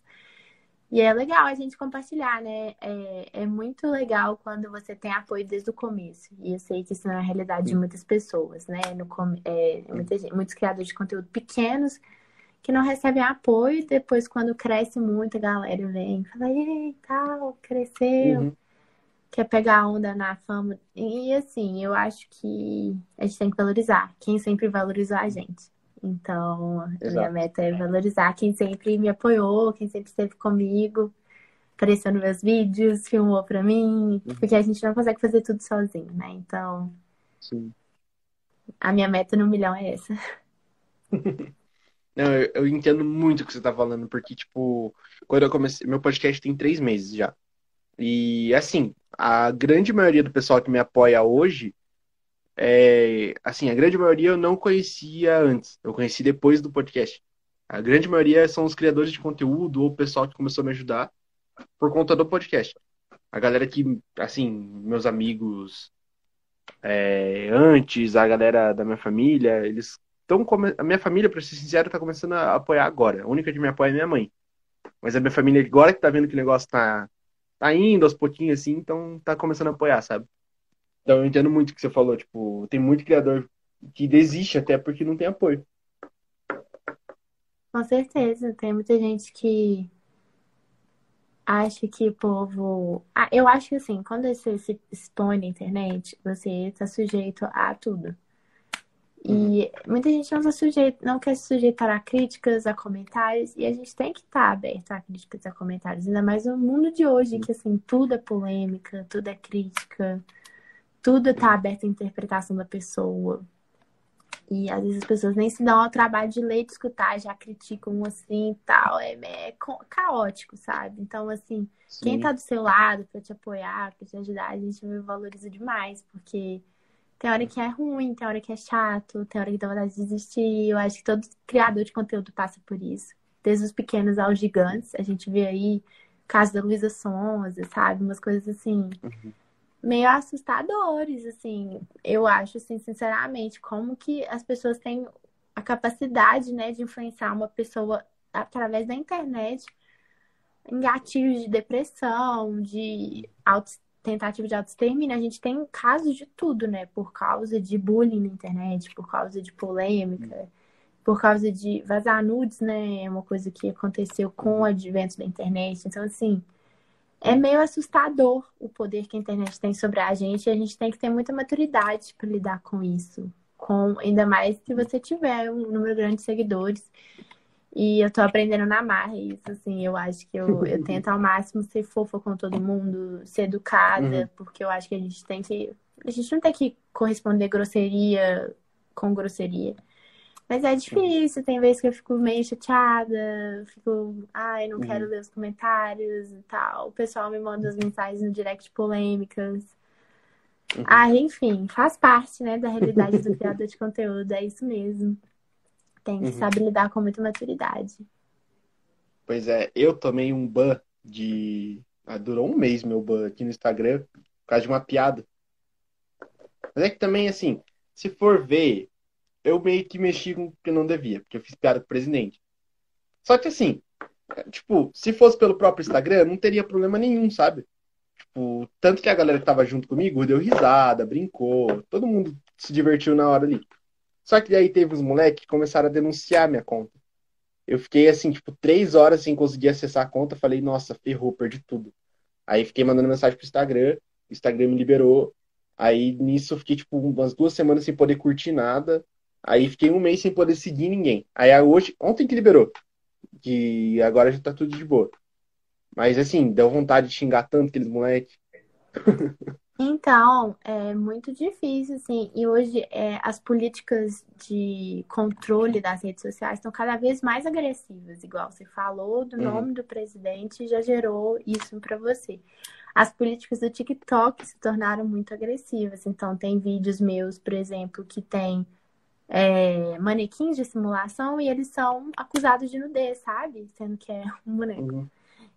E é legal a gente compartilhar, né? É, é muito legal quando você tem apoio desde o começo. E eu sei que isso não é a realidade de muitas pessoas, né? No, é, gente- muitos criadores de conteúdo pequenos que não recebem apoio e depois, quando cresce muito, a galera vem e fala, ei, tal, cresceu, Uhum. quer pegar a onda na fama. E assim, eu acho que a gente tem que valorizar quem sempre valorizou a gente. Então, a minha Exato. meta é valorizar quem sempre me apoiou, quem sempre esteve comigo, apareceu nos meus vídeos, filmou pra mim, porque a gente não consegue fazer tudo sozinho, né? Então, Sim. a minha meta no milhão é essa. Não, eu, eu entendo muito o que você tá falando, porque, tipo, quando eu comecei. Meu podcast tem três meses já. E, assim, a grande maioria do pessoal que me apoia hoje, é, assim, a grande maioria eu não conhecia antes. Eu conheci depois do podcast. A grande maioria são os criadores de conteúdo ou o pessoal que começou a me ajudar por conta do podcast. A galera que, assim, meus amigos é, antes, a galera da minha família, eles estão. Come... A minha família, pra ser sincero, tá começando a apoiar agora. A única que me apoia é minha mãe. Mas a minha família, agora que tá vendo que o negócio tá, tá indo aos pouquinhos assim, então tá começando a apoiar, sabe? Então eu entendo muito o que você falou. Tipo, tem muito criador que desiste até porque não tem apoio. Com certeza, tem muita gente que acha que o povo. Ah, eu acho que assim, quando você se expõe na internet, você está sujeito a tudo. E muita gente não, tá sujeito, não quer se sujeitar a críticas, a comentários, e a gente tem que estar aberto a críticas, a comentários, ainda mais no mundo de hoje, que assim, tudo é polêmica, tudo é crítica, tudo está aberto à interpretação da pessoa. E às vezes as pessoas nem se dão ao trabalho de ler e de escutar, já criticam assim e tal. É, é co- caótico, sabe? Então, assim, quem Sim. tá do seu lado pra te apoiar, pra te ajudar, a gente valoriza demais, porque tem hora que é ruim, tem hora que é chato, tem hora que dá vontade de desistir. Eu acho que todo criador de conteúdo passa por isso. Desde os pequenos aos gigantes. A gente vê aí o caso da Luísa Sonza, sabe? Umas coisas assim meio assustadores, assim. Eu acho, assim, sinceramente, como que as pessoas têm a capacidade, né, de influenciar uma pessoa através da internet em gatilhos de depressão, de auto, tentativa de autoextermínio. A gente tem casos de tudo, né, por causa de bullying na internet, por causa de polêmica, por causa de vazar nudes, né, é uma coisa que aconteceu com o advento da internet. Então, assim, é meio assustador o poder que a internet tem sobre a gente e a gente tem que ter muita maturidade para lidar com isso, com ainda mais se você tiver um número grande de seguidores. E eu tô aprendendo na marra isso, assim, eu acho que eu, eu tento ao máximo ser fofa com todo mundo, ser educada, uhum. porque eu acho que a gente tem que. A gente não tem que corresponder grosseria com grosseria. Mas é difícil, tem vezes que eu fico meio chateada, fico, ai, não quero uhum. ler os comentários e tal. O pessoal me manda as mensagens no direct polêmicas. Uhum. Ah, enfim, faz parte, né, da realidade do criador de conteúdo, é isso mesmo. Tem que uhum. saber lidar com muita maturidade. Pois é, eu tomei um ban de. Ah, durou um mês meu ban aqui no Instagram por causa de uma piada. Mas é que também, assim, se for ver, eu meio que mexi com o que não devia, porque eu fiz piada com o presidente. Só que assim, tipo, se fosse pelo próprio Instagram, não teria problema nenhum, sabe? Tipo, tanto que a galera que tava junto comigo deu risada, brincou, todo mundo se divertiu na hora ali. Só que daí teve os moleques que começaram a denunciar minha conta. Eu fiquei assim, tipo, três horas sem conseguir acessar a conta. Falei, nossa, ferrou, perdi tudo. Aí fiquei mandando mensagem pro Instagram, o Instagram me liberou. Aí nisso eu fiquei, tipo, umas duas semanas sem poder curtir nada. Aí fiquei um mês sem poder seguir ninguém. Aí hoje, ontem que liberou. Que agora já tá tudo de boa. Mas assim, deu vontade de xingar tanto aqueles moleques. Então, é muito difícil, assim. E hoje é, as políticas de controle das redes sociais estão cada vez mais agressivas. Igual você falou do uhum. nome do presidente já gerou isso para você. As políticas do TikTok se tornaram muito agressivas. Então, tem vídeos meus, por exemplo, que tem é, manequins de simulação e eles são acusados de nudez, sabe? Sendo que é um boneco. Uhum.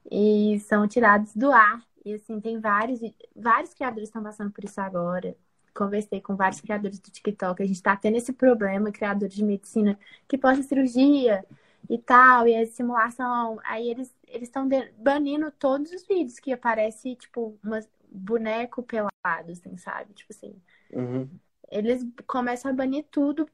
E são tirados do ar e assim, tem vários, vários criadores estão passando por isso agora. Conversei com vários criadores do TikTok. A gente está tendo esse problema, criadores de medicina que posta cirurgia e tal, e a simulação. Aí eles eles estão banindo todos os vídeos que aparece, tipo, um boneco pelado, assim, sabe? Tipo assim. Uhum. Eles começam a banir tudo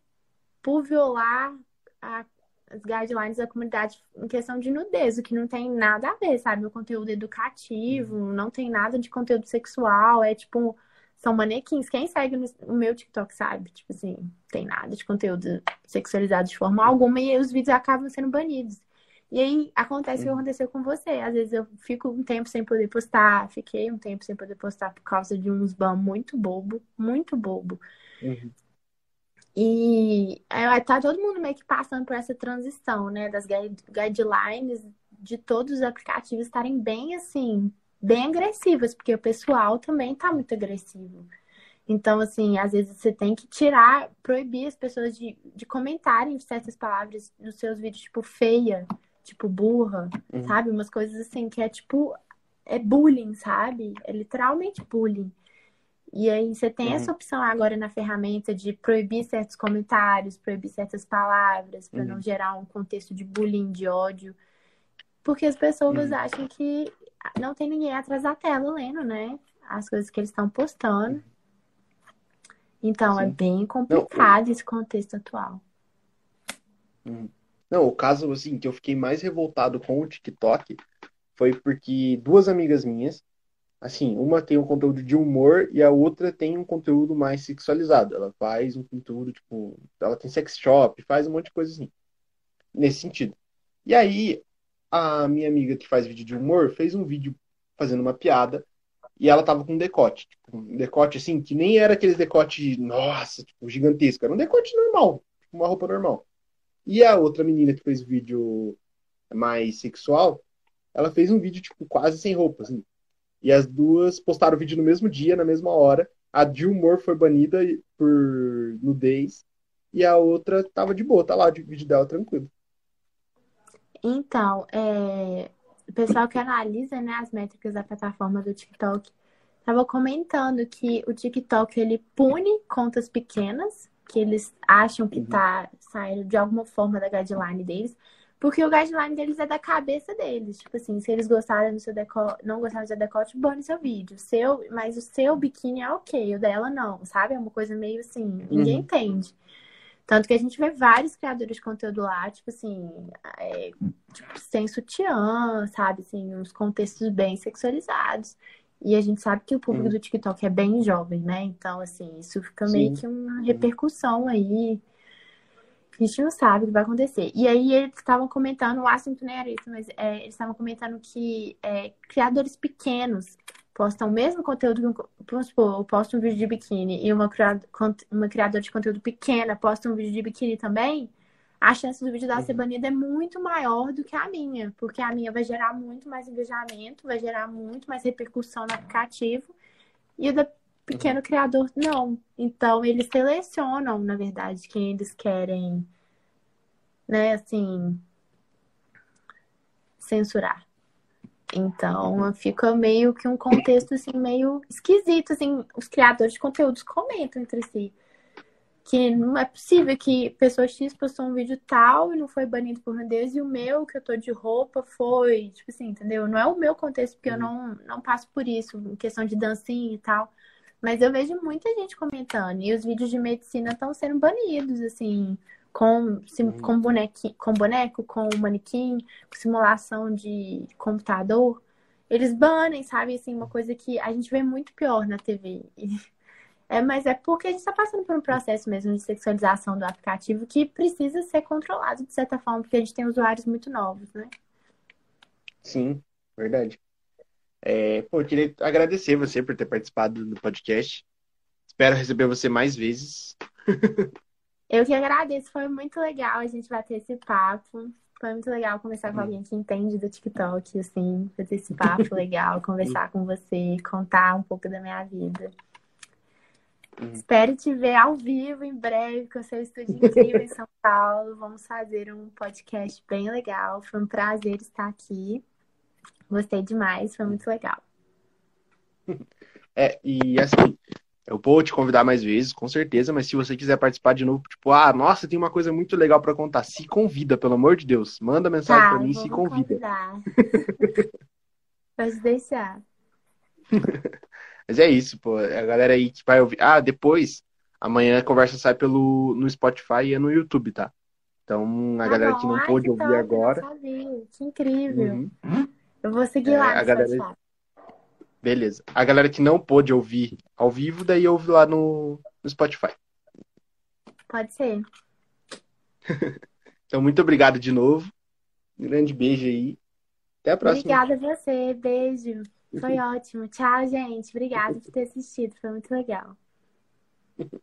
por violar a as guidelines da comunidade em questão de nudez, o que não tem nada a ver, sabe? O conteúdo educativo, uhum. não tem nada de conteúdo sexual, é tipo, são manequins. Quem segue no meu TikTok sabe, tipo assim, tem nada de conteúdo sexualizado de forma alguma e os vídeos acabam sendo banidos. E aí acontece o que uhum. aconteceu com você. Às vezes eu fico um tempo sem poder postar, fiquei um tempo sem poder postar por causa de um spam muito bobo, muito bobo. Uhum. E tá todo mundo meio que passando por essa transição, né? Das guidelines de todos os aplicativos estarem bem assim, bem agressivas, porque o pessoal também tá muito agressivo. Então, assim, às vezes você tem que tirar, proibir as pessoas de, de comentarem certas palavras nos seus vídeos, tipo feia, tipo burra, uhum. sabe? Umas coisas assim que é tipo, é bullying, sabe? É literalmente bullying. E aí você tem uhum. essa opção agora na ferramenta de proibir certos comentários, proibir certas palavras, para uhum. não gerar um contexto de bullying, de ódio. Porque as pessoas uhum. acham que não tem ninguém atrás da tela lendo, né? As coisas que eles estão postando. Então é Sim. é bem complicado não, esse contexto atual. Uhum. Não, o caso assim que eu fiquei mais revoltado com o TikTok foi porque duas amigas minhas assim, uma tem um conteúdo de humor e a outra tem um conteúdo mais sexualizado. Ela faz um conteúdo, tipo, ela tem sex shop, faz um monte de coisa assim. Nesse sentido. E aí, a minha amiga que faz vídeo de humor fez um vídeo fazendo uma piada e ela tava com um decote. Tipo, um decote assim, que nem era aqueles decote, nossa, tipo, gigantesco. Era um decote normal, tipo, uma roupa normal. E a outra menina que fez vídeo mais sexual, ela fez um vídeo, tipo, quase sem roupa, assim. E as duas postaram o vídeo no mesmo dia, na mesma hora. A de humor foi banida por nudez. E a outra tava de boa, tá lá o vídeo dela tranquilo. Então, é... o pessoal que analisa né, as métricas da plataforma do TikTok estava comentando que o TikTok ele pune contas pequenas, que eles acham que está uhum. saindo de alguma forma da guideline deles, porque o guideline deles é da cabeça deles. Tipo assim, se eles gostarem do seu decote, não gostarem do seu decote, bane seu vídeo. Seu, mas o seu biquíni é ok, o dela não, sabe? É uma coisa meio assim, ninguém uhum. entende. Tanto que a gente vê vários criadores de conteúdo lá, tipo assim, é, tipo, sem sutiã, sabe? Assim, uns contextos bem sexualizados. E a gente sabe que o público Hum. do TikTok é bem jovem, né? Então, assim, isso fica Sim. meio que uma repercussão aí. A gente não sabe o que vai acontecer. E aí eles estavam comentando, o assunto não era isso, mas é, eles estavam comentando que é, criadores pequenos postam o mesmo conteúdo, que um- vamos supor, eu posto um vídeo de biquíni e uma, criado- uma criadora de conteúdo pequena posta um vídeo de biquíni também, a chance do vídeo dela ser Uhum. banida é muito maior do que a minha, porque a minha vai gerar muito mais engajamento, vai gerar muito mais repercussão no aplicativo, e o da pequeno criador não. Então, eles selecionam, na verdade, quem eles querem, né, assim, censurar. Então, fica meio que um contexto, assim, meio esquisito, assim, os criadores de conteúdos comentam entre si. Que não é possível que pessoa X postou um vídeo tal e não foi banido por Deus, e o meu, que eu tô de roupa, foi. Tipo assim, entendeu? Não é o meu contexto, porque eu não, não passo por isso, em questão de dancinha e tal. Mas eu vejo muita gente comentando. E os vídeos de medicina estão sendo banidos, assim, com, sim- com, bonequi, com boneco, com manequim, com simulação de computador. Eles banem, sabe? Assim, uma coisa que a gente vê muito pior na TV. É, mas é porque a gente está passando por um processo mesmo de sexualização do aplicativo que precisa ser controlado de certa forma, porque a gente tem usuários muito novos, né? Sim, verdade. É, pô, eu queria agradecer você por ter participado do podcast. Espero receber você mais vezes. Eu que agradeço, foi muito legal a gente bater esse papo. Foi muito legal conversar com Hum. alguém que entende do TikTok, assim, fazer esse papo legal, conversar com você, contar um pouco da minha vida. Hum. Espero te ver ao vivo em breve com o seu estúdio incrível em São Paulo. Vamos fazer um podcast bem legal. Foi um prazer estar aqui. Gostei demais, foi muito legal. É, e assim, eu vou te convidar mais vezes, com certeza, mas se você quiser participar de novo, tipo, ah, nossa, tem uma coisa muito legal pra contar, se convida, pelo amor de Deus. Manda mensagem Tá, pra mim e se convida. Pode deixar. Mas é isso, pô. A galera aí que vai ouvir. Ah, depois, amanhã a conversa sai pelo no Spotify e é no YouTube, tá? Então, a Tá galera que não pôde ouvir agora. Que incrível. Uhum. Eu vou seguir É, lá a galera- Spotify. Beleza. A galera que não pôde ouvir ao vivo, daí ouve lá no, no Spotify. Pode ser. Então, muito obrigado de novo. Um grande beijo aí. Até a próxima. Obrigada a você. Beijo. Foi ótimo. Tchau, gente. Obrigada por ter assistido. Foi muito legal.